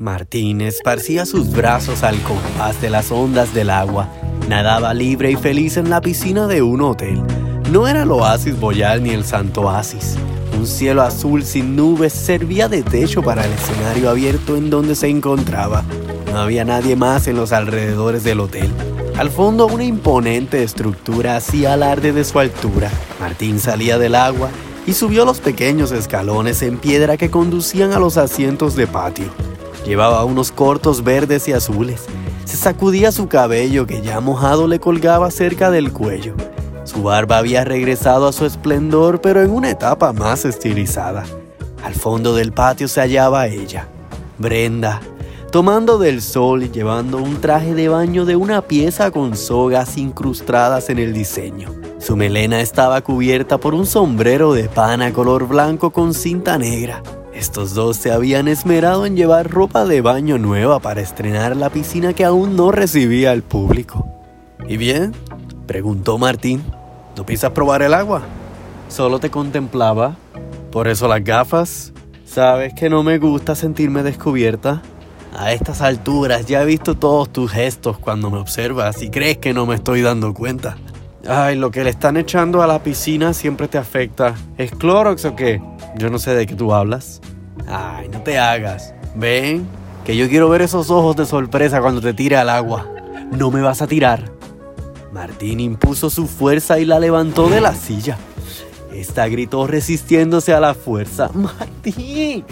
Martín esparcía sus brazos al compás de las ondas del agua. Nadaba libre y feliz en la piscina de un hotel. No era el oasis boyal ni el santo oasis. Un cielo azul sin nubes servía de techo para el escenario abierto en donde se encontraba. No había nadie más en los alrededores del hotel. Al fondo una imponente estructura hacía alarde de su altura. Martín salía del agua y subió los pequeños escalones en piedra que conducían a los asientos de patio. Llevaba unos cortos verdes y azules. Se sacudía su cabello que ya mojado le colgaba cerca del cuello. Su barba había regresado a su esplendor, pero en una etapa más estilizada. Al fondo del patio se hallaba ella, Brenda, tomando del sol y llevando un traje de baño de una pieza con sogas incrustadas en el diseño. Su melena estaba cubierta por un sombrero de pana color blanco con cinta negra. Estos dos se habían esmerado en llevar ropa de baño nueva para estrenar la piscina que aún no recibía al público. ¿Y bien? preguntó Martín. ¿No piensas probar el agua? Solo te contemplaba. ¿Por eso las gafas? ¿Sabes que no me gusta sentirme descubierta? A estas alturas ya he visto todos tus gestos cuando me observas y crees que no me estoy dando cuenta. Ay, lo que le están echando a la piscina siempre te afecta. ¿Es Clorox o qué? Yo no sé de qué tú hablas. Ay, no te hagas. Ven, que yo quiero ver esos ojos de sorpresa cuando te tire al agua. No me vas a tirar. Martín impuso su fuerza y la levantó de la silla. Esta gritó resistiéndose a la fuerza. Martín,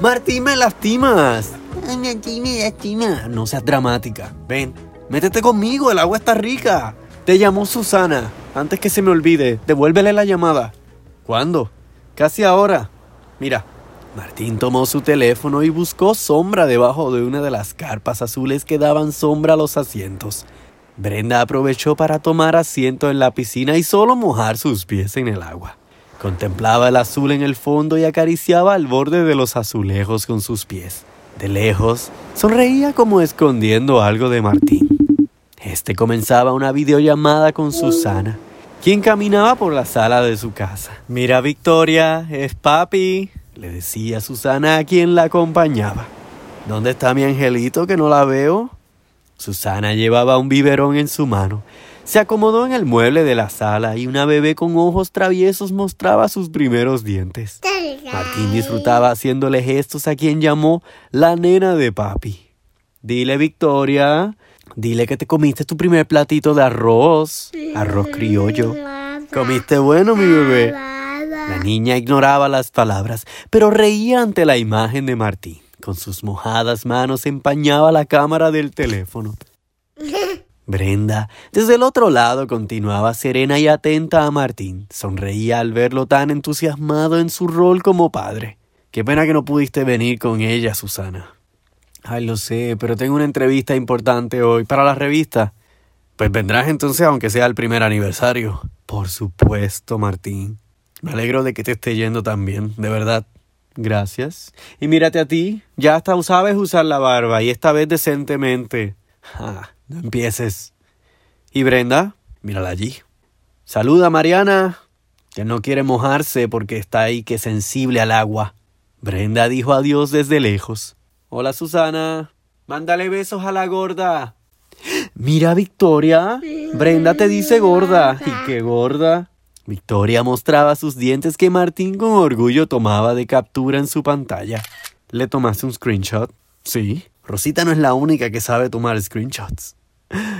Martín, me lastimas. Martín, me lastima. No seas dramática. Ven, métete conmigo, el agua está rica. Te llamó Susana. Antes que se me olvide, devuélvele la llamada. ¿Cuándo? Casi ahora. Mira, Martín tomó su teléfono y buscó sombra debajo de una de las carpas azules que daban sombra a los asientos. Brenda aprovechó para tomar asiento en la piscina y solo mojar sus pies en el agua. Contemplaba el azul en el fondo y acariciaba el borde de los azulejos con sus pies. De lejos, sonreía como escondiendo algo de Martín. Este comenzaba una videollamada con Susana, quien caminaba por la sala de su casa. Mira, Victoria, es papi, le decía Susana a quien la acompañaba. ¿Dónde está mi angelito que no la veo? Susana llevaba un biberón en su mano. Se acomodó en el mueble de la sala y una bebé con ojos traviesos mostraba sus primeros dientes. Martín disfrutaba haciéndole gestos a quien llamó la nena de papi. Dile, Victoria, dile que te comiste tu primer platito de arroz, arroz criollo. ¿Comiste bueno, mi bebé? La niña ignoraba las palabras, pero reía ante la imagen de Martín. Con sus mojadas manos empañaba la cámara del teléfono. Brenda, desde el otro lado, continuaba serena y atenta a Martín. Sonreía al verlo tan entusiasmado en su rol como padre. Qué pena que no pudiste venir con ella, Susana. Ay, lo sé, pero tengo una entrevista importante hoy para la revista. Pues vendrás entonces aunque sea el primer aniversario. Por supuesto, Martín. Me alegro de que te esté yendo tan bien, de verdad. Gracias. Y mírate a ti, ya hasta sabes usar la barba y esta vez decentemente. Ah, no empieces. ¿Y Brenda? Mírala allí. Saluda, Mariana, que no quiere mojarse porque está ahí que sensible al agua. Brenda dijo adiós desde lejos. Hola, Susana. Mándale besos a la gorda. Mira, Victoria. Brenda te dice gorda. ¿Y qué gorda? Victoria mostraba sus dientes que Martín con orgullo tomaba de captura en su pantalla. ¿Le tomaste un screenshot? Sí. Rosita no es la única que sabe tomar screenshots.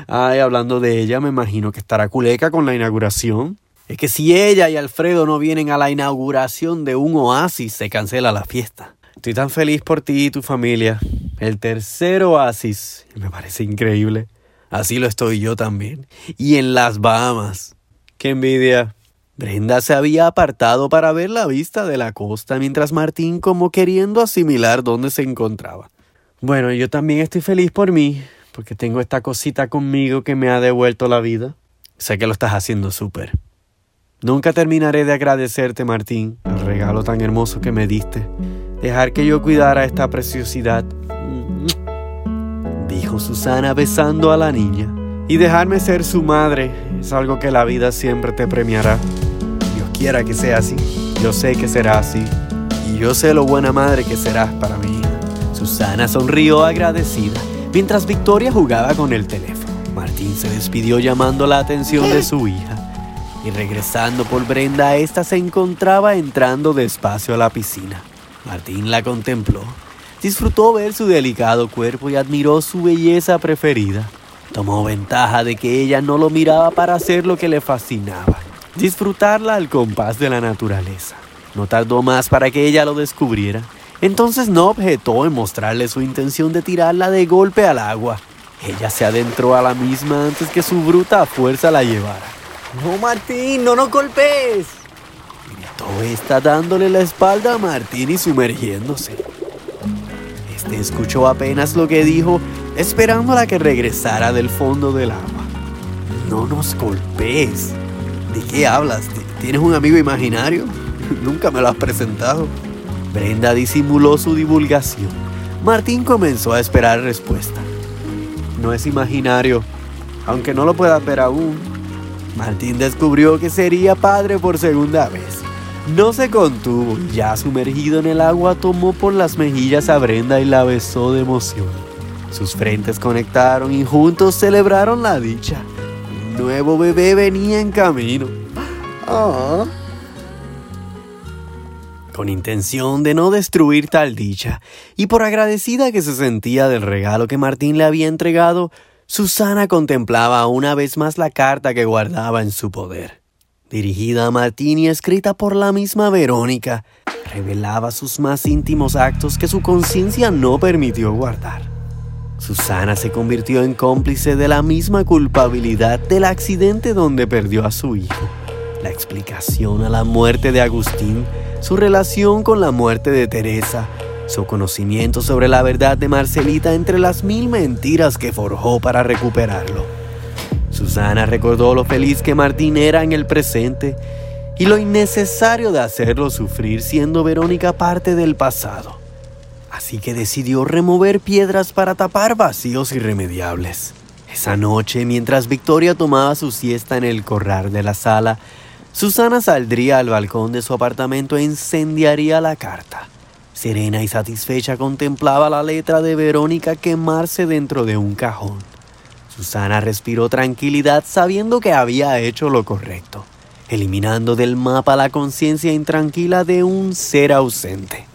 Ay, hablando de ella, me imagino que estará culeca con la inauguración. Es que si ella y Alfredo no vienen a la inauguración de un oasis, se cancela la fiesta. Estoy tan feliz por ti y tu familia. El tercer oasis. Me parece increíble. Así lo estoy yo también. Y en las Bahamas. Qué envidia. Brenda se había apartado para ver la vista de la costa mientras Martín como queriendo asimilar dónde se encontraba. Bueno, yo también estoy feliz por mí, porque tengo esta cosita conmigo que me ha devuelto la vida. Sé que lo estás haciendo súper. Nunca terminaré de agradecerte, Martín, el regalo tan hermoso que me diste. Dejar que yo cuidara esta preciosidad. Dijo Susana besando a la niña. Y dejarme ser su madre es algo que la vida siempre te premiará. Dios quiera que sea así. Yo sé que será así. Y yo sé lo buena madre que serás para mi hija. Susana sonrió agradecida mientras Victoria jugaba con el teléfono. Martín se despidió llamando la atención de su hija y regresando por Brenda, ésta se encontraba entrando despacio a la piscina. Martín la contempló, disfrutó ver su delicado cuerpo y admiró su belleza preferida. Tomó ventaja de que ella no lo miraba para hacer lo que le fascinaba, disfrutarla al compás de la naturaleza. No tardó más para que ella lo descubriera. Entonces no objetó en mostrarle su intención de tirarla de golpe al agua. Ella se adentró a la misma antes que su bruta fuerza la llevara. No, Martín, no nos golpes. Gritó esta dándole la espalda a Martín y sumergiéndose. Este escuchó apenas lo que dijo, esperándola que regresara del fondo del agua. No nos golpes. ¿De qué hablas? ¿Tienes un amigo imaginario? Nunca me lo has presentado. Brenda disimuló su divulgación. Martín comenzó a esperar respuesta. No es imaginario, aunque no lo puedas ver aún. Martín descubrió que sería padre por segunda vez. No se contuvo y ya sumergido en el agua tomó por las mejillas a Brenda y la besó de emoción. Sus frentes conectaron y juntos celebraron la dicha. Un nuevo bebé venía en camino. Ah con intención de no destruir tal dicha, y por agradecida que se sentía del regalo que Martín le había entregado, Susana contemplaba una vez más la carta que guardaba en su poder. Dirigida a Martín y escrita por la misma Verónica, revelaba sus más íntimos actos que su conciencia no permitió guardar. Susana se convirtió en cómplice de la misma culpabilidad del accidente donde perdió a su hijo. La explicación a la muerte de Agustín su relación con la muerte de Teresa, su conocimiento sobre la verdad de Marcelita entre las mil mentiras que forjó para recuperarlo. Susana recordó lo feliz que Martín era en el presente y lo innecesario de hacerlo sufrir siendo Verónica parte del pasado. Así que decidió remover piedras para tapar vacíos irremediables. Esa noche, mientras Victoria tomaba su siesta en el corral de la sala, Susana saldría al balcón de su apartamento e incendiaría la carta. Serena y satisfecha contemplaba la letra de Verónica quemarse dentro de un cajón. Susana respiró tranquilidad sabiendo que había hecho lo correcto, eliminando del mapa la conciencia intranquila de un ser ausente.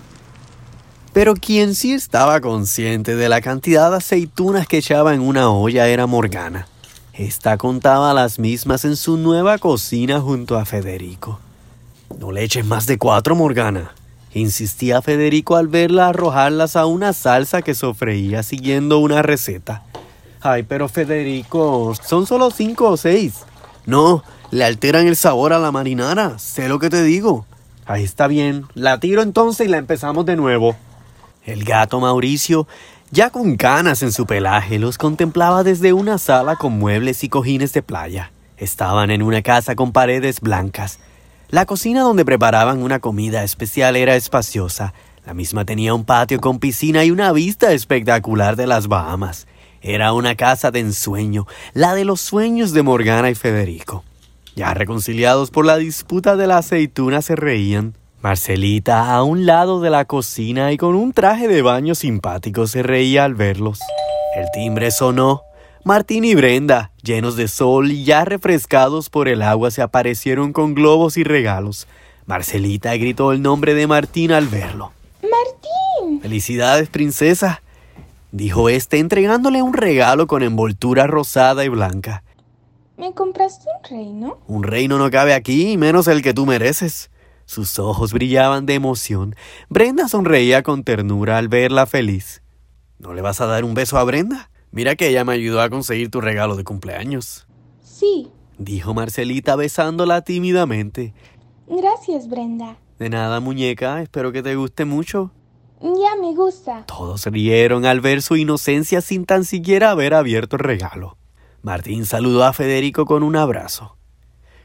Pero quien sí estaba consciente de la cantidad de aceitunas que echaba en una olla era Morgana. Esta contaba las mismas en su nueva cocina junto a Federico. No le eches más de cuatro, Morgana, insistía Federico al verla arrojarlas a una salsa que sofreía siguiendo una receta. Ay, pero Federico, son solo cinco o seis. No, le alteran el sabor a la marinara, sé lo que te digo. Ahí está bien, la tiro entonces y la empezamos de nuevo. El gato Mauricio ya con canas en su pelaje, los contemplaba desde una sala con muebles y cojines de playa. Estaban en una casa con paredes blancas. La cocina donde preparaban una comida especial era espaciosa. La misma tenía un patio con piscina y una vista espectacular de las Bahamas. Era una casa de ensueño, la de los sueños de Morgana y Federico. Ya reconciliados por la disputa de la aceituna se reían. Marcelita, a un lado de la cocina y con un traje de baño simpático, se reía al verlos. El timbre sonó. Martín y Brenda, llenos de sol y ya refrescados por el agua, se aparecieron con globos y regalos. Marcelita gritó el nombre de Martín al verlo. ¡Martín! Felicidades, princesa, dijo este entregándole un regalo con envoltura rosada y blanca. ¿Me compraste un reino? Un reino no cabe aquí, menos el que tú mereces. Sus ojos brillaban de emoción. Brenda sonreía con ternura al verla feliz. ¿No le vas a dar un beso a Brenda? Mira que ella me ayudó a conseguir tu regalo de cumpleaños. Sí, dijo Marcelita besándola tímidamente. Gracias, Brenda. De nada, muñeca. Espero que te guste mucho. Ya me gusta. Todos rieron al ver su inocencia sin tan siquiera haber abierto el regalo. Martín saludó a Federico con un abrazo.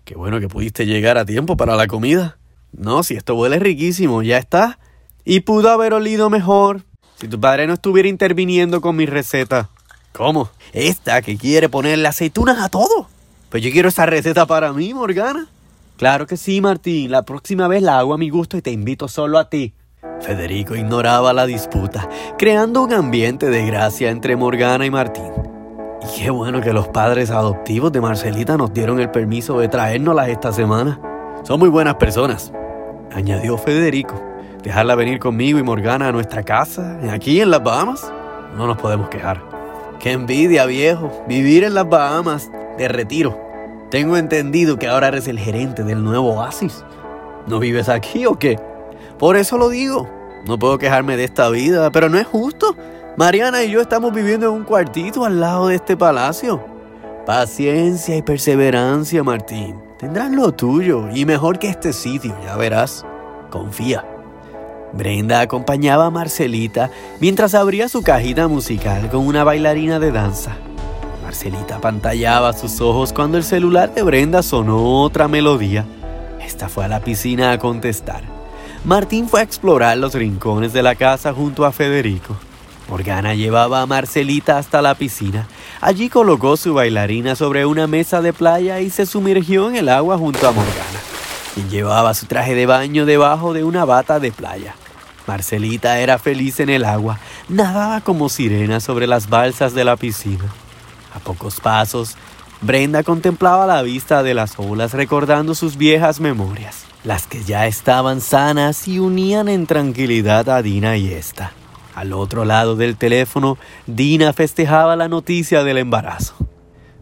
Qué bueno que pudiste llegar a tiempo para la comida. No, si esto huele riquísimo, ya está. Y pudo haber olido mejor si tu padre no estuviera interviniendo con mi receta. ¿Cómo? Esta que quiere ponerle aceitunas a todo. Pues yo quiero esa receta para mí, Morgana. Claro que sí, Martín. La próxima vez la hago a mi gusto y te invito solo a ti. Federico ignoraba la disputa, creando un ambiente de gracia entre Morgana y Martín. Y qué bueno que los padres adoptivos de Marcelita nos dieron el permiso de traérnoslas esta semana. Son muy buenas personas, añadió Federico. Dejarla venir conmigo y Morgana a nuestra casa, aquí en las Bahamas. No nos podemos quejar. Qué envidia, viejo, vivir en las Bahamas, de retiro. Tengo entendido que ahora eres el gerente del nuevo oasis. ¿No vives aquí o qué? Por eso lo digo. No puedo quejarme de esta vida, pero no es justo. Mariana y yo estamos viviendo en un cuartito al lado de este palacio. Paciencia y perseverancia, Martín. Tendrás lo tuyo y mejor que este sitio, ya verás. Confía. Brenda acompañaba a Marcelita mientras abría su cajita musical con una bailarina de danza. Marcelita pantallaba sus ojos cuando el celular de Brenda sonó otra melodía. Esta fue a la piscina a contestar. Martín fue a explorar los rincones de la casa junto a Federico. Morgana llevaba a Marcelita hasta la piscina. Allí colocó su bailarina sobre una mesa de playa y se sumergió en el agua junto a Morgana, quien llevaba su traje de baño debajo de una bata de playa. Marcelita era feliz en el agua, nadaba como sirena sobre las balsas de la piscina. A pocos pasos, Brenda contemplaba la vista de las olas recordando sus viejas memorias, las que ya estaban sanas y unían en tranquilidad a Dina y esta. Al otro lado del teléfono, Dina festejaba la noticia del embarazo.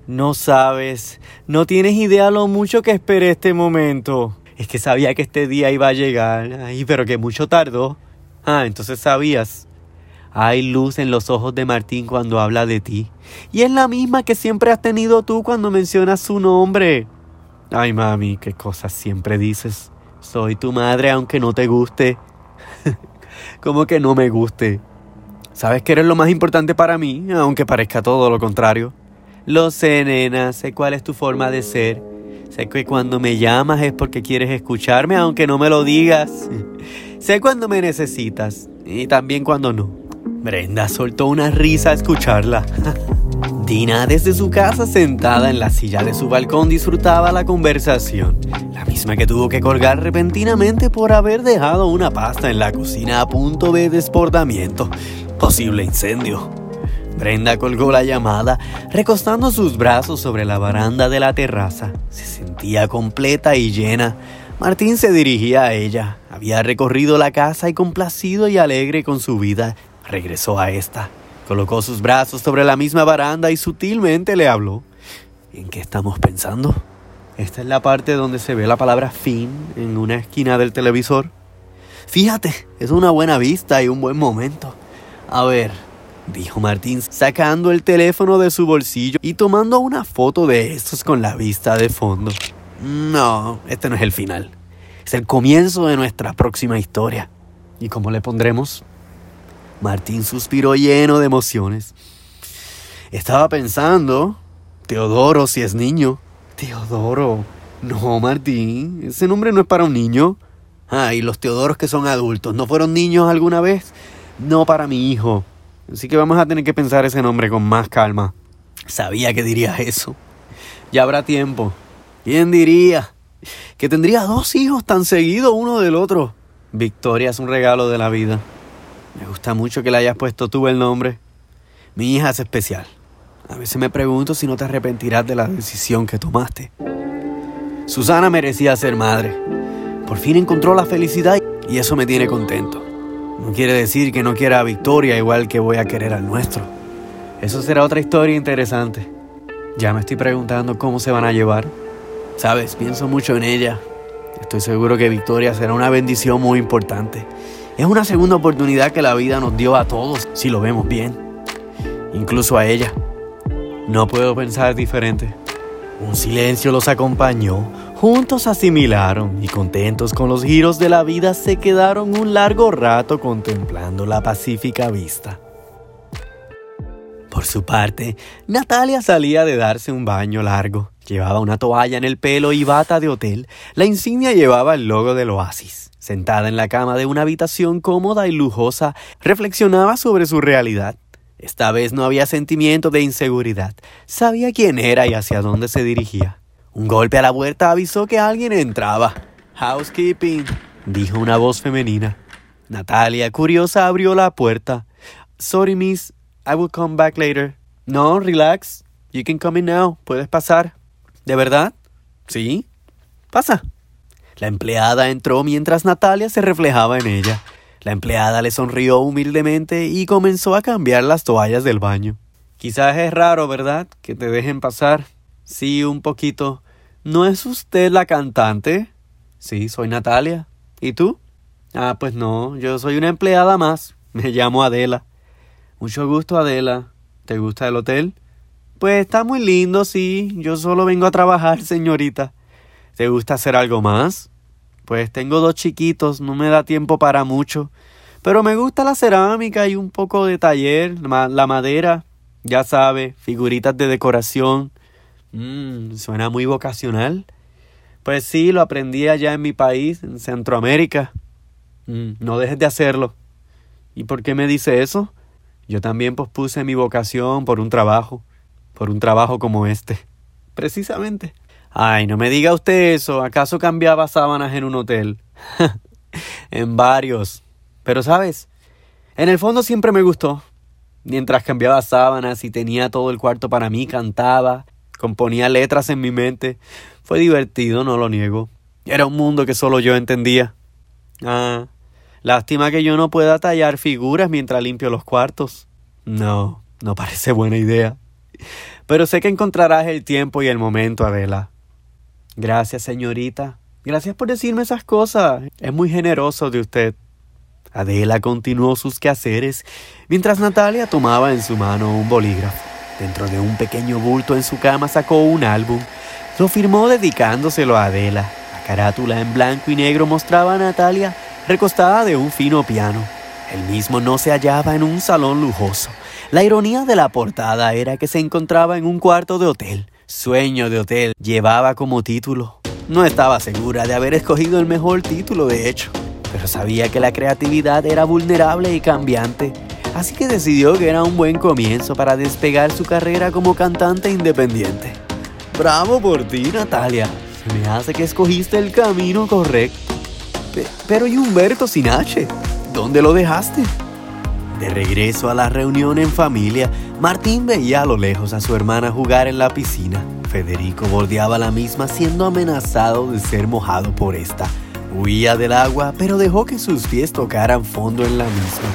No sabes, no tienes idea lo mucho que esperé este momento. Es que sabía que este día iba a llegar. Ay, pero que mucho tardó. Ah, entonces sabías. Hay luz en los ojos de Martín cuando habla de ti. Y es la misma que siempre has tenido tú cuando mencionas su nombre. Ay, mami, qué cosas siempre dices. Soy tu madre aunque no te guste. Como que no me guste. Sabes que eres lo más importante para mí, aunque parezca todo lo contrario. Lo sé, nena, sé cuál es tu forma de ser. Sé que cuando me llamas es porque quieres escucharme, aunque no me lo digas. sé cuando me necesitas y también cuando no. Brenda soltó una risa a escucharla. Dina desde su casa sentada en la silla de su balcón disfrutaba la conversación, la misma que tuvo que colgar repentinamente por haber dejado una pasta en la cocina a punto de desbordamiento, posible incendio. Brenda colgó la llamada, recostando sus brazos sobre la baranda de la terraza. Se sentía completa y llena. Martín se dirigía a ella. Había recorrido la casa y complacido y alegre con su vida, regresó a esta. Colocó sus brazos sobre la misma baranda y sutilmente le habló. ¿En qué estamos pensando? Esta es la parte donde se ve la palabra fin en una esquina del televisor. Fíjate, es una buena vista y un buen momento. A ver, dijo Martín, sacando el teléfono de su bolsillo y tomando una foto de estos con la vista de fondo. No, este no es el final. Es el comienzo de nuestra próxima historia. ¿Y cómo le pondremos? Martín suspiró lleno de emociones. Estaba pensando, Teodoro si es niño. Teodoro. No, Martín, ese nombre no es para un niño. Ah, y los Teodoros que son adultos, ¿no fueron niños alguna vez? No para mi hijo. Así que vamos a tener que pensar ese nombre con más calma. Sabía que dirías eso. Ya habrá tiempo. ¿Quién diría? Que tendría dos hijos tan seguidos uno del otro. Victoria es un regalo de la vida. Me gusta mucho que le hayas puesto tú el nombre. Mi hija es especial. A veces me pregunto si no te arrepentirás de la decisión que tomaste. Susana merecía ser madre. Por fin encontró la felicidad y eso me tiene contento. No quiere decir que no quiera a Victoria igual que voy a querer al nuestro. Eso será otra historia interesante. Ya me estoy preguntando cómo se van a llevar. Sabes, pienso mucho en ella. Estoy seguro que Victoria será una bendición muy importante. Es una segunda oportunidad que la vida nos dio a todos, si lo vemos bien. Incluso a ella. No puedo pensar diferente. Un silencio los acompañó. Juntos asimilaron y contentos con los giros de la vida se quedaron un largo rato contemplando la pacífica vista. Por su parte, Natalia salía de darse un baño largo. Llevaba una toalla en el pelo y bata de hotel. La insignia llevaba el logo del oasis. Sentada en la cama de una habitación cómoda y lujosa, reflexionaba sobre su realidad. Esta vez no había sentimiento de inseguridad. Sabía quién era y hacia dónde se dirigía. Un golpe a la puerta avisó que alguien entraba. Housekeeping, dijo una voz femenina. Natalia, curiosa, abrió la puerta. Sorry, miss, I will come back later. No, relax. You can come in now. Puedes pasar. ¿De verdad? Sí. Pasa. La empleada entró mientras Natalia se reflejaba en ella. La empleada le sonrió humildemente y comenzó a cambiar las toallas del baño. Quizás es raro, ¿verdad? Que te dejen pasar. Sí, un poquito. ¿No es usted la cantante? Sí, soy Natalia. ¿Y tú? Ah, pues no, yo soy una empleada más. Me llamo Adela. Mucho gusto, Adela. ¿Te gusta el hotel? Pues está muy lindo, sí. Yo solo vengo a trabajar, señorita. ¿Te gusta hacer algo más? Pues tengo dos chiquitos, no me da tiempo para mucho. Pero me gusta la cerámica y un poco de taller, la madera, ya sabe, figuritas de decoración. Mmm, suena muy vocacional. Pues sí, lo aprendí allá en mi país, en Centroamérica. Mm, no dejes de hacerlo. ¿Y por qué me dice eso? Yo también pospuse mi vocación por un trabajo, por un trabajo como este. Precisamente. Ay, no me diga usted eso. ¿Acaso cambiaba sábanas en un hotel? en varios. Pero sabes, en el fondo siempre me gustó. Mientras cambiaba sábanas y tenía todo el cuarto para mí, cantaba, componía letras en mi mente. Fue divertido, no lo niego. Era un mundo que solo yo entendía. Ah, lástima que yo no pueda tallar figuras mientras limpio los cuartos. No, no parece buena idea. Pero sé que encontrarás el tiempo y el momento, Adela. Gracias, señorita. Gracias por decirme esas cosas. Es muy generoso de usted. Adela continuó sus quehaceres mientras Natalia tomaba en su mano un bolígrafo. Dentro de un pequeño bulto en su cama sacó un álbum. Lo firmó dedicándoselo a Adela. La carátula en blanco y negro mostraba a Natalia recostada de un fino piano. El mismo no se hallaba en un salón lujoso. La ironía de la portada era que se encontraba en un cuarto de hotel. Sueño de hotel llevaba como título. No estaba segura de haber escogido el mejor título, de hecho pero sabía que la creatividad era vulnerable y cambiante, así que decidió que era un buen comienzo para despegar su carrera como cantante independiente. Bravo por ti, Natalia. Se me hace que escogiste el camino correcto. pero ¿y Humberto Sinache? ¿Dónde lo dejaste? De regreso a la reunión en familia, Martín veía a lo lejos a su hermana jugar en la piscina. Federico bordeaba la misma siendo amenazado de ser mojado por esta. Huía del agua, pero dejó que sus pies tocaran fondo en la misma.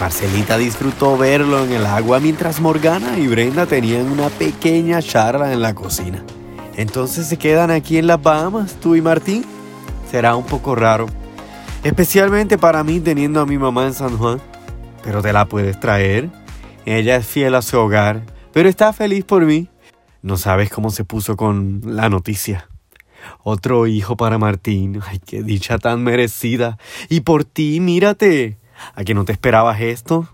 Marcelita disfrutó verlo en el agua mientras Morgana y Brenda tenían una pequeña charla en la cocina. Entonces se quedan aquí en las Bahamas, tú y Martín. Será un poco raro, especialmente para mí teniendo a mi mamá en San Juan. Pero te la puedes traer. Ella es fiel a su hogar, pero está feliz por mí. No sabes cómo se puso con la noticia. Otro hijo para Martín. Ay, qué dicha tan merecida. Y por ti, mírate. ¿A que no te esperabas esto?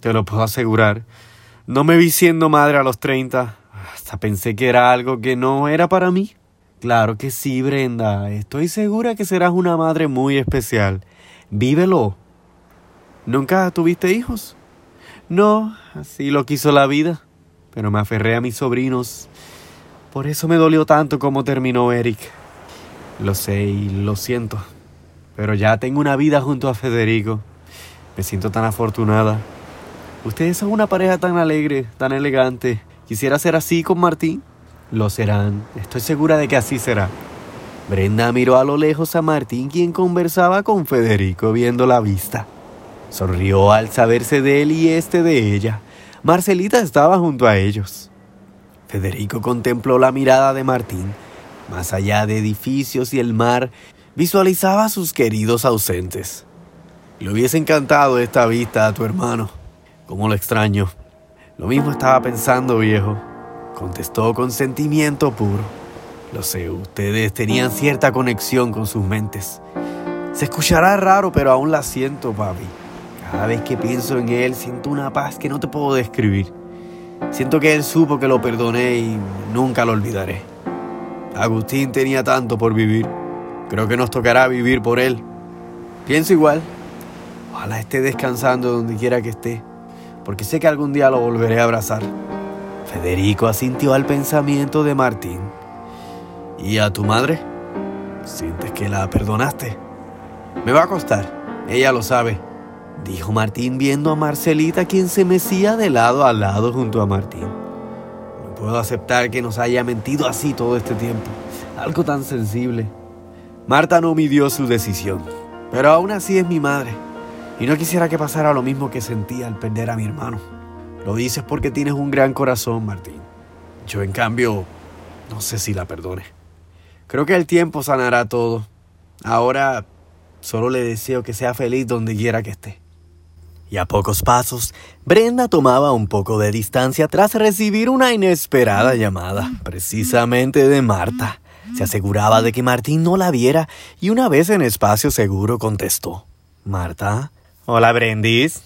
Te lo puedo asegurar. No me vi siendo madre a los treinta. Hasta pensé que era algo que no era para mí. Claro que sí, Brenda. Estoy segura que serás una madre muy especial. Vívelo. ¿Nunca tuviste hijos? No, así lo quiso la vida. Pero me aferré a mis sobrinos por eso me dolió tanto como terminó Eric. Lo sé y lo siento. Pero ya tengo una vida junto a Federico. Me siento tan afortunada. Ustedes son una pareja tan alegre, tan elegante. ¿Quisiera ser así con Martín? Lo serán. Estoy segura de que así será. Brenda miró a lo lejos a Martín, quien conversaba con Federico viendo la vista. Sonrió al saberse de él y este de ella. Marcelita estaba junto a ellos. Federico contempló la mirada de Martín. Más allá de edificios y el mar, visualizaba a sus queridos ausentes. Le hubiese encantado esta vista a tu hermano. ¿Cómo lo extraño? Lo mismo estaba pensando, viejo. Contestó con sentimiento puro. Lo sé, ustedes tenían cierta conexión con sus mentes. Se escuchará raro, pero aún la siento, papi. Cada vez que pienso en él, siento una paz que no te puedo describir. Siento que él supo que lo perdoné y nunca lo olvidaré. Agustín tenía tanto por vivir. Creo que nos tocará vivir por él. Pienso igual. Ojalá esté descansando donde quiera que esté, porque sé que algún día lo volveré a abrazar. Federico asintió al pensamiento de Martín. ¿Y a tu madre? ¿Sientes que la perdonaste? Me va a costar. Ella lo sabe, dijo Martín viendo a Marcelita quien se mecía de lado a lado junto a Martín. No puedo aceptar que nos haya mentido así todo este tiempo. Algo tan sensible. Marta no midió su decisión, pero aún así es mi madre. Y no quisiera que pasara lo mismo que sentía al perder a mi hermano. Lo dices porque tienes un gran corazón, Martín. Yo, en cambio, no sé si la perdone. Creo que el tiempo sanará todo. Ahora solo le deseo que sea feliz donde quiera que esté. Y a pocos pasos, Brenda tomaba un poco de distancia tras recibir una inesperada llamada, precisamente de Marta. Se aseguraba de que Martín no la viera y una vez en espacio seguro contestó. Marta. Hola, Brendis.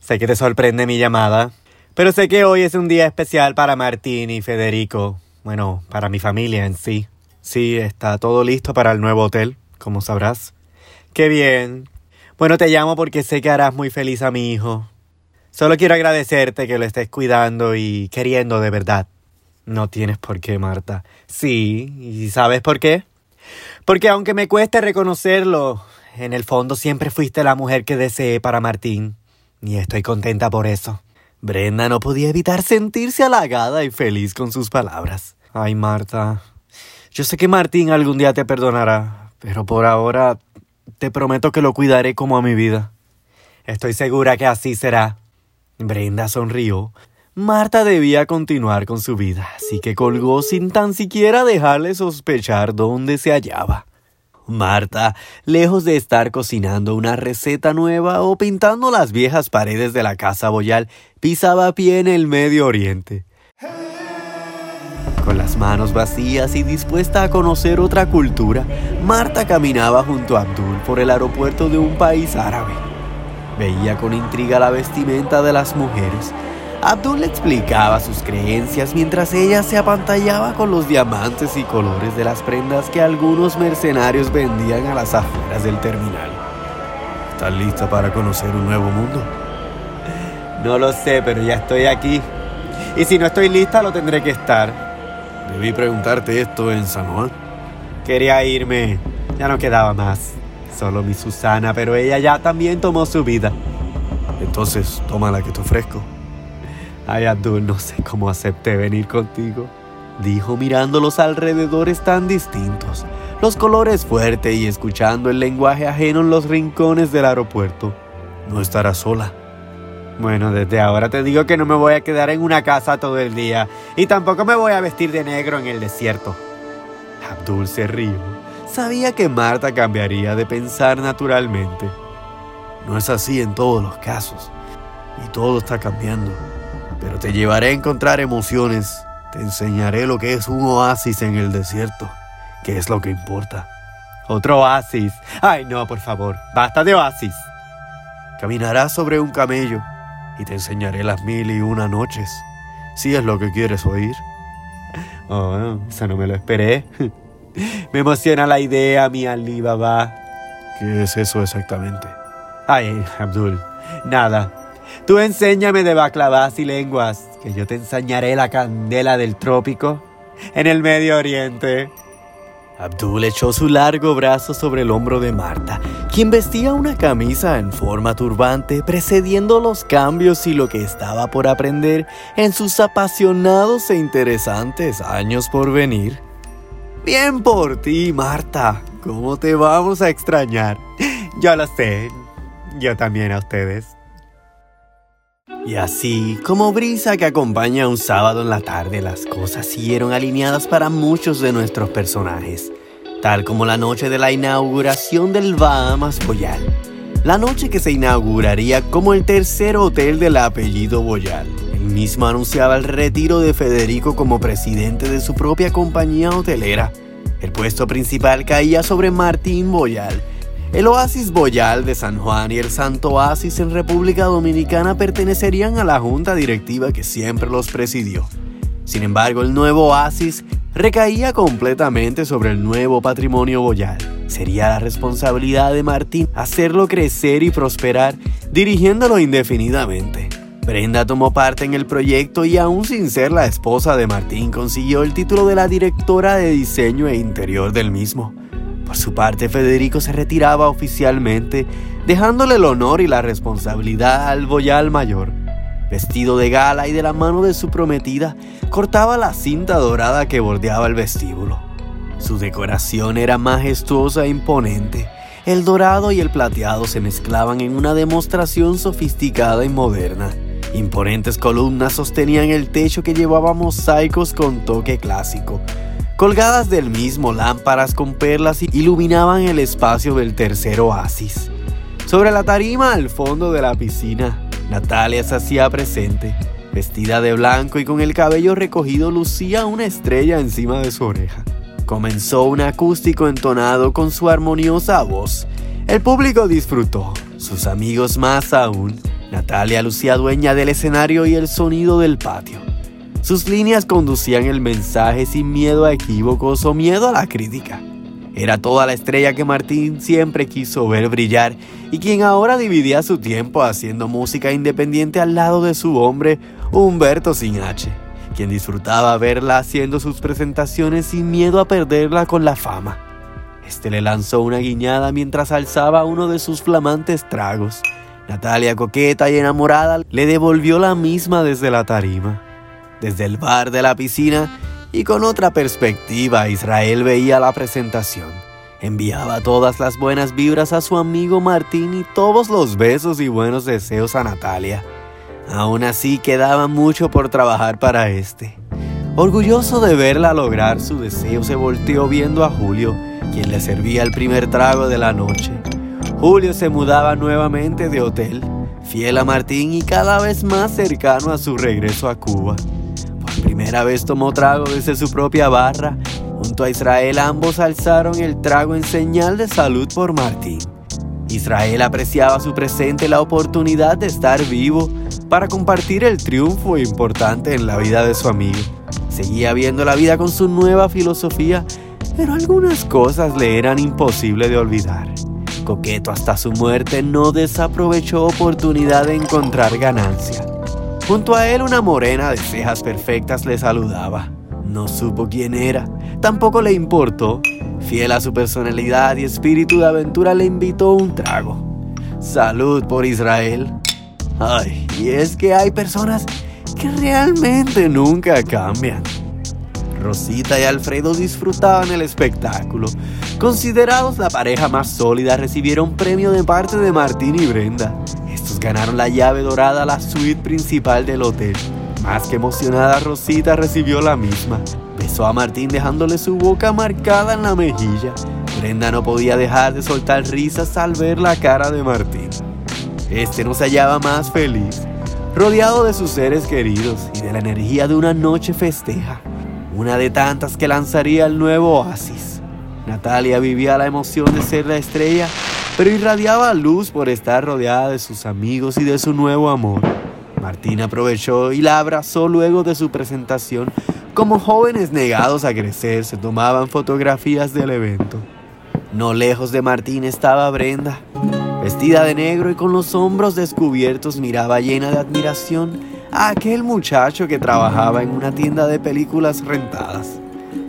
sé que te sorprende mi llamada, pero sé que hoy es un día especial para Martín y Federico. Bueno, para mi familia en sí. Sí, está todo listo para el nuevo hotel, como sabrás. Qué bien. Bueno, te llamo porque sé que harás muy feliz a mi hijo. Solo quiero agradecerte que lo estés cuidando y queriendo de verdad. No tienes por qué, Marta. Sí, ¿y sabes por qué? Porque aunque me cueste reconocerlo, en el fondo siempre fuiste la mujer que deseé para Martín. Y estoy contenta por eso. Brenda no podía evitar sentirse halagada y feliz con sus palabras. Ay, Marta. Yo sé que Martín algún día te perdonará, pero por ahora te prometo que lo cuidaré como a mi vida. Estoy segura que así será. Brenda sonrió, Marta debía continuar con su vida, así que colgó sin tan siquiera dejarle sospechar dónde se hallaba. Marta, lejos de estar cocinando una receta nueva o pintando las viejas paredes de la casa boyal, pisaba pie en el Medio Oriente. Con las manos vacías y dispuesta a conocer otra cultura, Marta caminaba junto a Abdul por el aeropuerto de un país árabe. Veía con intriga la vestimenta de las mujeres, Abdul le explicaba sus creencias mientras ella se apantallaba con los diamantes y colores de las prendas que algunos mercenarios vendían a las afueras del terminal. ¿Estás lista para conocer un nuevo mundo? No lo sé, pero ya estoy aquí. Y si no estoy lista, lo tendré que estar. Debí preguntarte esto en San Juan. Quería irme. Ya no quedaba más. Solo mi Susana, pero ella ya también tomó su vida. Entonces, toma la que te ofrezco. Ay, Abdul, no sé cómo acepté venir contigo, dijo mirando los alrededores tan distintos, los colores fuertes y escuchando el lenguaje ajeno en los rincones del aeropuerto. No estarás sola. Bueno, desde ahora te digo que no me voy a quedar en una casa todo el día y tampoco me voy a vestir de negro en el desierto. Abdul se rió. Sabía que Marta cambiaría de pensar naturalmente. No es así en todos los casos. Y todo está cambiando pero te llevaré a encontrar emociones. Te enseñaré lo que es un oasis en el desierto, que es lo que importa. Otro oasis. Ay, no, por favor, basta de oasis. Caminarás sobre un camello y te enseñaré las mil y una noches, si es lo que quieres oír. Oh, eso no me lo esperé. Me emociona la idea, mi Alibaba. ¿Qué es eso exactamente? Ay, Abdul, nada. Tú enséñame de baclavas y lenguas, que yo te enseñaré la candela del trópico en el Medio Oriente. Abdul echó su largo brazo sobre el hombro de Marta, quien vestía una camisa en forma turbante, precediendo los cambios y lo que estaba por aprender en sus apasionados e interesantes años por venir. Bien por ti, Marta. ¿Cómo te vamos a extrañar? Yo lo sé. Yo también a ustedes. Y así, como brisa que acompaña un sábado en la tarde, las cosas siguieron alineadas para muchos de nuestros personajes, tal como la noche de la inauguración del Bahamas Boyal, la noche que se inauguraría como el tercer hotel del apellido Boyal. El mismo anunciaba el retiro de Federico como presidente de su propia compañía hotelera. El puesto principal caía sobre Martín Boyal, el Oasis Boyal de San Juan y el Santo Oasis en República Dominicana pertenecerían a la junta directiva que siempre los presidió. Sin embargo, el nuevo Oasis recaía completamente sobre el nuevo patrimonio Boyal. Sería la responsabilidad de Martín hacerlo crecer y prosperar, dirigiéndolo indefinidamente. Brenda tomó parte en el proyecto y aún sin ser la esposa de Martín consiguió el título de la directora de diseño e interior del mismo. Por su parte, Federico se retiraba oficialmente, dejándole el honor y la responsabilidad al boyal mayor. Vestido de gala y de la mano de su prometida, cortaba la cinta dorada que bordeaba el vestíbulo. Su decoración era majestuosa e imponente. El dorado y el plateado se mezclaban en una demostración sofisticada y moderna. Imponentes columnas sostenían el techo que llevaba mosaicos con toque clásico. Colgadas del mismo lámparas con perlas iluminaban el espacio del tercer oasis. Sobre la tarima al fondo de la piscina, Natalia se hacía presente. Vestida de blanco y con el cabello recogido lucía una estrella encima de su oreja. Comenzó un acústico entonado con su armoniosa voz. El público disfrutó, sus amigos más aún. Natalia lucía dueña del escenario y el sonido del patio. Sus líneas conducían el mensaje sin miedo a equívocos o miedo a la crítica. Era toda la estrella que Martín siempre quiso ver brillar y quien ahora dividía su tiempo haciendo música independiente al lado de su hombre, Humberto Sin quien disfrutaba verla haciendo sus presentaciones sin miedo a perderla con la fama. Este le lanzó una guiñada mientras alzaba uno de sus flamantes tragos. Natalia, coqueta y enamorada, le devolvió la misma desde la tarima. Desde el bar de la piscina y con otra perspectiva, Israel veía la presentación. Enviaba todas las buenas vibras a su amigo Martín y todos los besos y buenos deseos a Natalia. Aún así quedaba mucho por trabajar para este. Orgulloso de verla lograr su deseo, se volteó viendo a Julio, quien le servía el primer trago de la noche. Julio se mudaba nuevamente de hotel, fiel a Martín y cada vez más cercano a su regreso a Cuba primera vez tomó trago desde su propia barra. Junto a Israel ambos alzaron el trago en señal de salud por Martín. Israel apreciaba su presente la oportunidad de estar vivo para compartir el triunfo importante en la vida de su amigo. Seguía viendo la vida con su nueva filosofía, pero algunas cosas le eran imposible de olvidar. Coqueto hasta su muerte no desaprovechó oportunidad de encontrar ganancia. Junto a él una morena de cejas perfectas le saludaba. No supo quién era, tampoco le importó. Fiel a su personalidad y espíritu de aventura le invitó un trago. Salud por Israel. Ay, y es que hay personas que realmente nunca cambian. Rosita y Alfredo disfrutaban el espectáculo. Considerados la pareja más sólida, recibieron premio de parte de Martín y Brenda ganaron la llave dorada a la suite principal del hotel. Más que emocionada, Rosita recibió la misma. Besó a Martín dejándole su boca marcada en la mejilla. Brenda no podía dejar de soltar risas al ver la cara de Martín. Este no se hallaba más feliz, rodeado de sus seres queridos y de la energía de una noche festeja, una de tantas que lanzaría el nuevo oasis. Natalia vivía la emoción de ser la estrella pero irradiaba luz por estar rodeada de sus amigos y de su nuevo amor. Martín aprovechó y la abrazó luego de su presentación. Como jóvenes negados a crecer, se tomaban fotografías del evento. No lejos de Martín estaba Brenda. Vestida de negro y con los hombros descubiertos, miraba llena de admiración a aquel muchacho que trabajaba en una tienda de películas rentadas.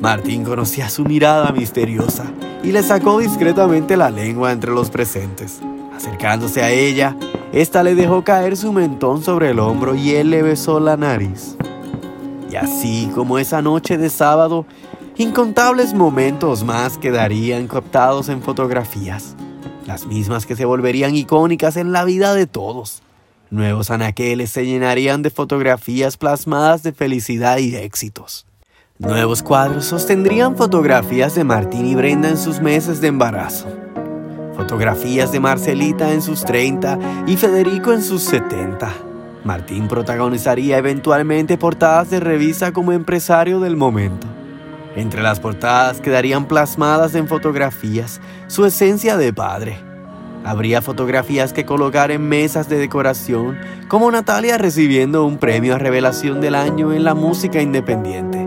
Martín conocía su mirada misteriosa y le sacó discretamente la lengua entre los presentes. Acercándose a ella, ésta le dejó caer su mentón sobre el hombro y él le besó la nariz. Y así como esa noche de sábado, incontables momentos más quedarían captados en fotografías, las mismas que se volverían icónicas en la vida de todos. Nuevos anaqueles se llenarían de fotografías plasmadas de felicidad y éxitos. Nuevos cuadros sostendrían fotografías de Martín y Brenda en sus meses de embarazo, fotografías de Marcelita en sus 30 y Federico en sus 70. Martín protagonizaría eventualmente portadas de revista como empresario del momento. Entre las portadas quedarían plasmadas en fotografías su esencia de padre. Habría fotografías que colocar en mesas de decoración, como Natalia recibiendo un premio a revelación del año en la música independiente.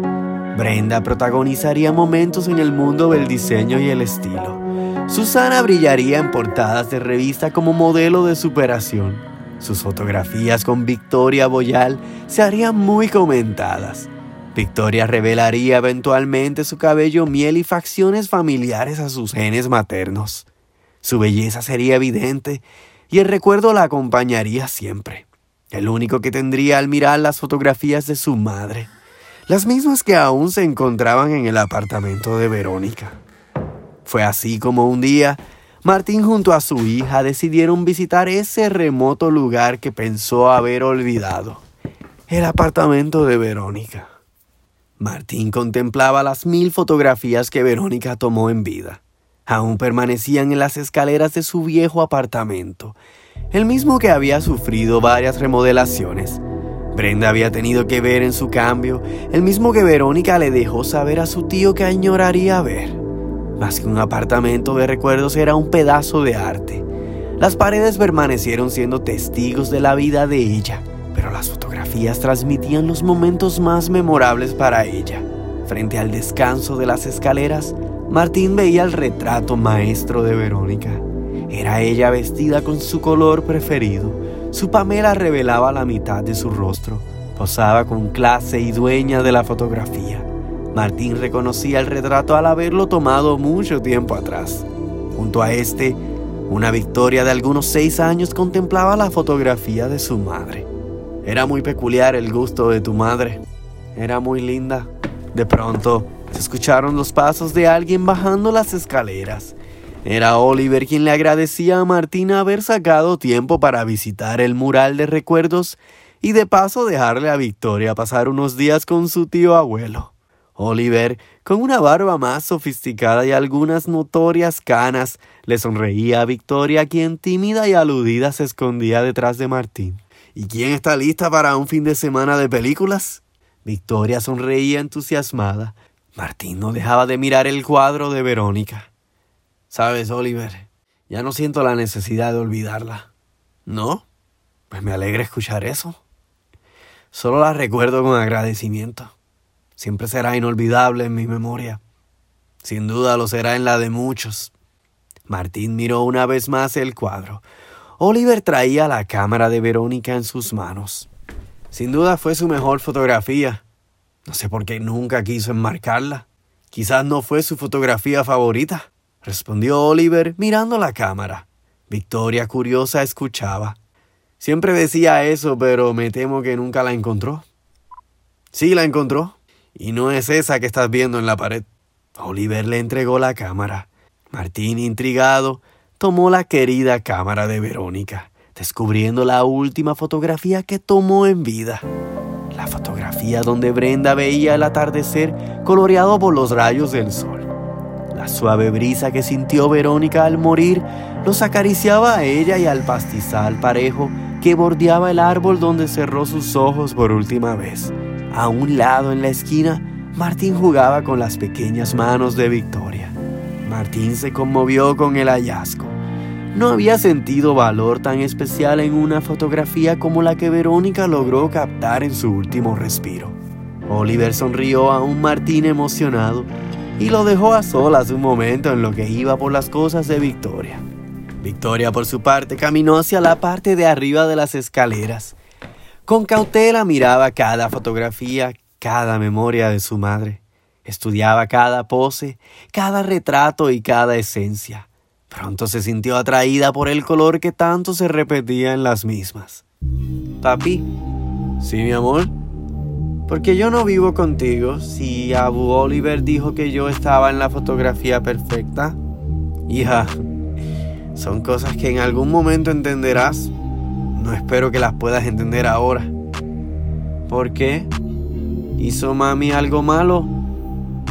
Brenda protagonizaría momentos en el mundo del diseño y el estilo. Susana brillaría en portadas de revista como modelo de superación. Sus fotografías con Victoria Boyal se harían muy comentadas. Victoria revelaría eventualmente su cabello miel y facciones familiares a sus genes maternos. Su belleza sería evidente y el recuerdo la acompañaría siempre, el único que tendría al mirar las fotografías de su madre, las mismas que aún se encontraban en el apartamento de Verónica. Fue así como un día Martín junto a su hija decidieron visitar ese remoto lugar que pensó haber olvidado, el apartamento de Verónica. Martín contemplaba las mil fotografías que Verónica tomó en vida. Aún permanecían en las escaleras de su viejo apartamento, el mismo que había sufrido varias remodelaciones. Brenda había tenido que ver en su cambio, el mismo que Verónica le dejó saber a su tío que añoraría ver. Más que un apartamento de recuerdos era un pedazo de arte. Las paredes permanecieron siendo testigos de la vida de ella, pero las fotografías transmitían los momentos más memorables para ella. Frente al descanso de las escaleras, Martín veía el retrato maestro de Verónica. Era ella vestida con su color preferido. Su Pamela revelaba la mitad de su rostro. Posaba con clase y dueña de la fotografía. Martín reconocía el retrato al haberlo tomado mucho tiempo atrás. Junto a este, una Victoria de algunos seis años contemplaba la fotografía de su madre. Era muy peculiar el gusto de tu madre. Era muy linda. De pronto, se escucharon los pasos de alguien bajando las escaleras. Era Oliver quien le agradecía a Martina haber sacado tiempo para visitar el mural de recuerdos y de paso dejarle a Victoria pasar unos días con su tío abuelo. Oliver, con una barba más sofisticada y algunas notorias canas, le sonreía a Victoria, quien tímida y aludida se escondía detrás de Martín. ¿Y quién está lista para un fin de semana de películas? Victoria sonreía entusiasmada. Martín no dejaba de mirar el cuadro de Verónica. Sabes, Oliver, ya no siento la necesidad de olvidarla. ¿No? Pues me alegra escuchar eso. Solo la recuerdo con agradecimiento. Siempre será inolvidable en mi memoria. Sin duda lo será en la de muchos. Martín miró una vez más el cuadro. Oliver traía la cámara de Verónica en sus manos. Sin duda fue su mejor fotografía. No sé por qué nunca quiso enmarcarla. Quizás no fue su fotografía favorita, respondió Oliver mirando la cámara. Victoria, curiosa, escuchaba. Siempre decía eso, pero me temo que nunca la encontró. Sí, la encontró. Y no es esa que estás viendo en la pared. Oliver le entregó la cámara. Martín, intrigado, tomó la querida cámara de Verónica, descubriendo la última fotografía que tomó en vida. La fotografía donde Brenda veía el atardecer coloreado por los rayos del sol. La suave brisa que sintió Verónica al morir los acariciaba a ella y al pastizal parejo que bordeaba el árbol donde cerró sus ojos por última vez. A un lado en la esquina, Martín jugaba con las pequeñas manos de Victoria. Martín se conmovió con el hallazgo. No había sentido valor tan especial en una fotografía como la que Verónica logró captar en su último respiro. Oliver sonrió a un Martín emocionado y lo dejó a solas un momento en lo que iba por las cosas de Victoria. Victoria, por su parte, caminó hacia la parte de arriba de las escaleras. Con cautela miraba cada fotografía, cada memoria de su madre. Estudiaba cada pose, cada retrato y cada esencia. Pronto se sintió atraída por el color que tanto se repetía en las mismas. Papi, ¿sí mi amor? Porque yo no vivo contigo si Abu Oliver dijo que yo estaba en la fotografía perfecta. Hija, son cosas que en algún momento entenderás. No espero que las puedas entender ahora. ¿Por qué? ¿Hizo mami algo malo?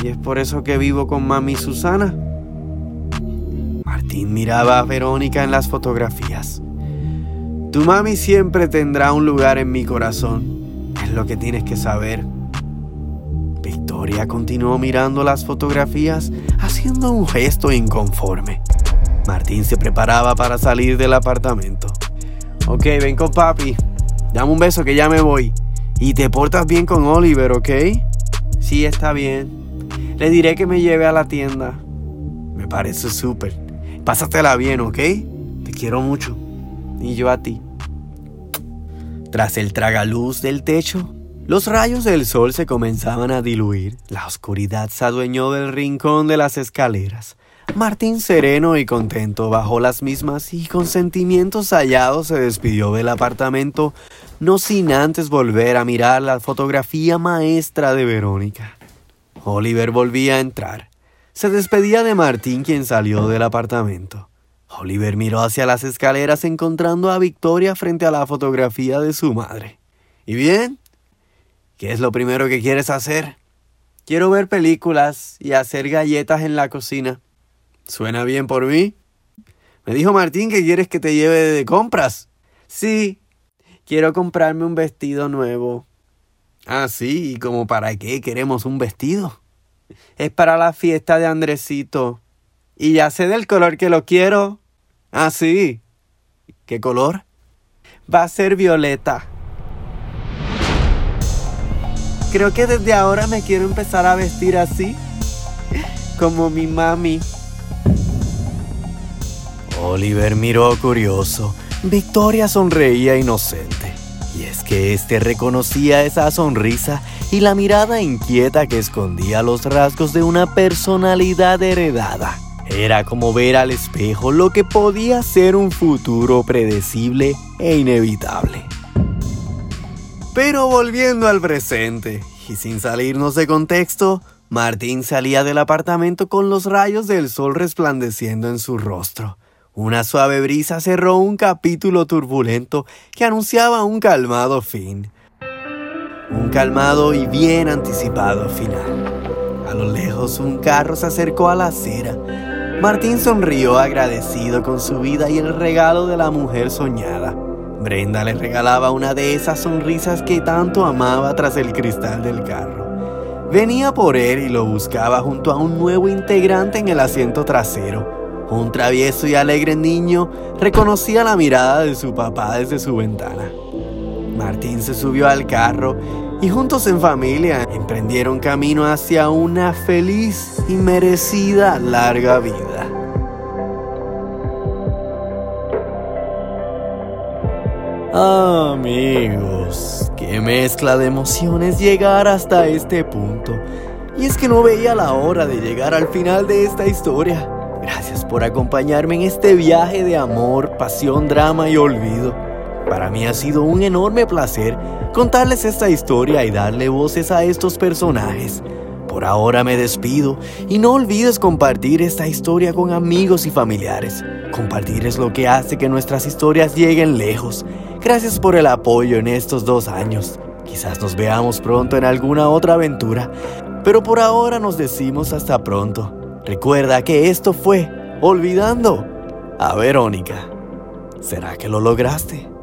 ¿Y es por eso que vivo con mami Susana? Martín miraba a Verónica en las fotografías. Tu mami siempre tendrá un lugar en mi corazón. Es lo que tienes que saber. Victoria continuó mirando las fotografías, haciendo un gesto inconforme. Martín se preparaba para salir del apartamento. Ok, ven con papi. Dame un beso que ya me voy. Y te portas bien con Oliver, ¿ok? Sí, está bien. Le diré que me lleve a la tienda. Me parece súper. Pásatela bien, ¿ok? Te quiero mucho. Y yo a ti. Tras el tragaluz del techo, Los rayos del sol se comenzaban a diluir, la oscuridad se adueñó del rincón de las escaleras. Martín sereno y contento bajó las mismas y con sentimientos hallados se despidió del apartamento, no sin antes volver a mirar la fotografía maestra de Verónica. Oliver volvía a entrar. Se despedía de Martín quien salió del apartamento. Oliver miró hacia las escaleras encontrando a Victoria frente a la fotografía de su madre. ¿Y bien? ¿Qué es lo primero que quieres hacer? Quiero ver películas y hacer galletas en la cocina. ¿Suena bien por mí? Me dijo Martín que quieres que te lleve de compras. Sí, quiero comprarme un vestido nuevo. Ah, sí, ¿y como para qué queremos un vestido? Es para la fiesta de Andresito. Y ya sé del color que lo quiero. Ah, sí. ¿Qué color? Va a ser violeta. Creo que desde ahora me quiero empezar a vestir así. Como mi mami. Oliver miró curioso. Victoria sonreía inocente. Y es que éste reconocía esa sonrisa y la mirada inquieta que escondía los rasgos de una personalidad heredada. Era como ver al espejo lo que podía ser un futuro predecible e inevitable. Pero volviendo al presente, y sin salirnos de contexto, Martín salía del apartamento con los rayos del sol resplandeciendo en su rostro. Una suave brisa cerró un capítulo turbulento que anunciaba un calmado fin. Un calmado y bien anticipado final. A lo lejos un carro se acercó a la acera. Martín sonrió agradecido con su vida y el regalo de la mujer soñada. Brenda le regalaba una de esas sonrisas que tanto amaba tras el cristal del carro. Venía por él y lo buscaba junto a un nuevo integrante en el asiento trasero un travieso y alegre niño reconocía la mirada de su papá desde su ventana. Martín se subió al carro y juntos en familia emprendieron camino hacia una feliz y merecida larga vida. Amigos, qué mezcla de emociones llegar hasta este punto. Y es que no veía la hora de llegar al final de esta historia. Gracias por acompañarme en este viaje de amor, pasión, drama y olvido. Para mí ha sido un enorme placer contarles esta historia y darle voces a estos personajes. Por ahora me despido y no olvides compartir esta historia con amigos y familiares. Compartir es lo que hace que nuestras historias lleguen lejos. Gracias por el apoyo en estos dos años. Quizás nos veamos pronto en alguna otra aventura, pero por ahora nos decimos hasta pronto. Recuerda que esto fue Olvidando a Verónica. ¿Será que lo lograste?